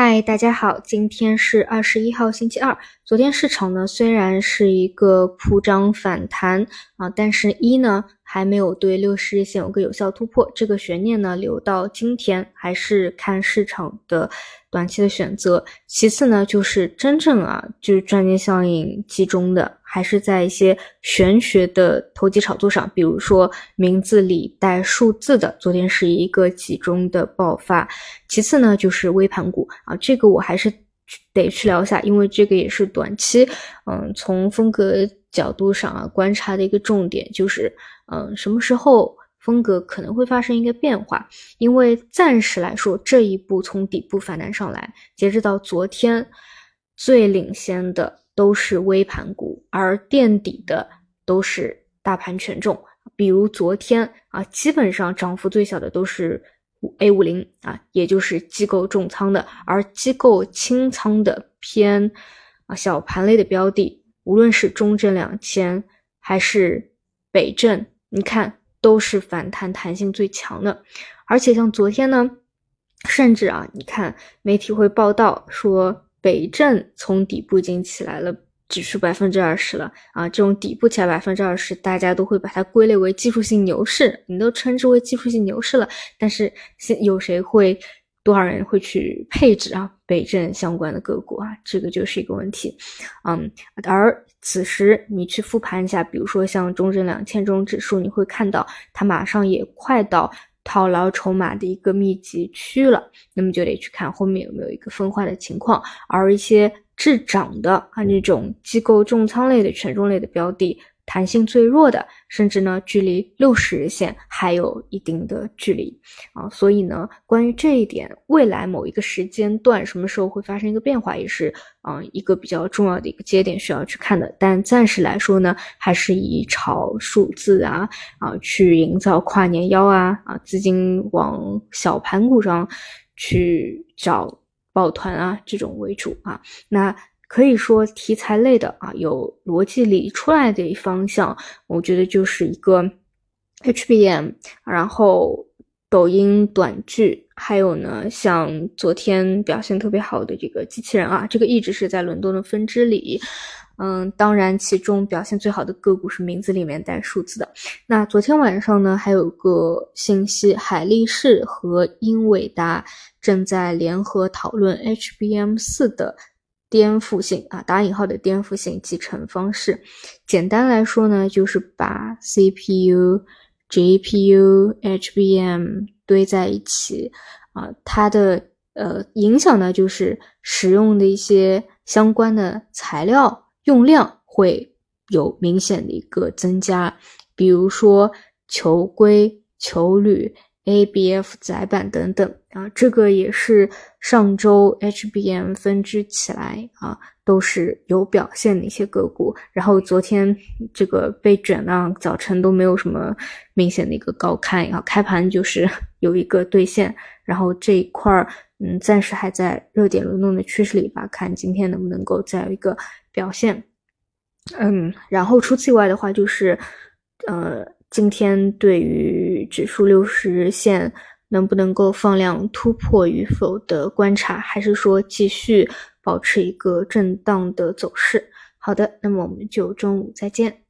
嗨，大家好，今天是二十一号星期二。昨天市场呢虽然是一个普涨反弹啊，但是一呢还没有对六十日线有个有效突破，这个悬念呢留到今天，还是看市场的短期的选择。其次呢就是真正啊就是赚钱效应集中的，还是在一些玄学的投机炒作上，比如说名字里带数字的，昨天是一个集中的爆发。其次呢就是微盘股啊，这个我还是。得去聊一下，因为这个也是短期，嗯，从风格角度上啊观察的一个重点，就是，嗯，什么时候风格可能会发生一个变化？因为暂时来说，这一步从底部反弹上来，截止到昨天，最领先的都是微盘股，而垫底的都是大盘权重。比如昨天啊，基本上涨幅最小的都是。A 五零啊，也就是机构重仓的，而机构轻仓的偏啊小盘类的标的，无论是中证两千还是北证，你看都是反弹弹性最强的。而且像昨天呢，甚至啊，你看媒体会报道说北证从底部已经起来了。指数百分之二十了啊！这种底部起来百分之二十，大家都会把它归类为技术性牛市，你都称之为技术性牛市了。但是现有谁会，多少人会去配置啊？北证相关的个股啊，这个就是一个问题。嗯，而此时你去复盘一下，比如说像中证两千这种指数，你会看到它马上也快到套牢筹码的一个密集区了，那么就得去看后面有没有一个分化的情况，而一些。滞涨的啊，这种机构重仓类的权重类的标的，弹性最弱的，甚至呢，距离六十日线还有一定的距离啊。所以呢，关于这一点，未来某一个时间段什么时候会发生一个变化，也是啊一个比较重要的一个节点需要去看的。但暂时来说呢，还是以炒数字啊啊去营造跨年腰啊啊资金往小盘股上去找。抱团啊，这种为主啊，那可以说题材类的啊，有逻辑理出来的一方向，我觉得就是一个 HBM，然后抖音短剧，还有呢，像昨天表现特别好的这个机器人啊，这个一直是在轮动的分支里。嗯，当然，其中表现最好的个股是名字里面带数字的。那昨天晚上呢，还有个信息，海力士和英伟达正在联合讨论 HBM 四的颠覆性啊，打引号的颠覆性集成方式。简单来说呢，就是把 CPU、GPU、HBM 堆在一起啊，它的呃影响呢，就是使用的一些相关的材料。用量会有明显的一个增加，比如说球硅、球铝、ABF 载板等等啊，这个也是上周 HBM 分支起来啊都是有表现的一些个股。然后昨天这个被卷呢，早晨都没有什么明显的一个高开啊，开盘就是 有一个兑现，然后这一块儿嗯暂时还在热点轮动的趋势里吧，看今天能不能够再有一个。表现，嗯，然后除此以外的话，就是，呃，今天对于指数六十日线能不能够放量突破与否的观察，还是说继续保持一个震荡的走势？好的，那么我们就中午再见。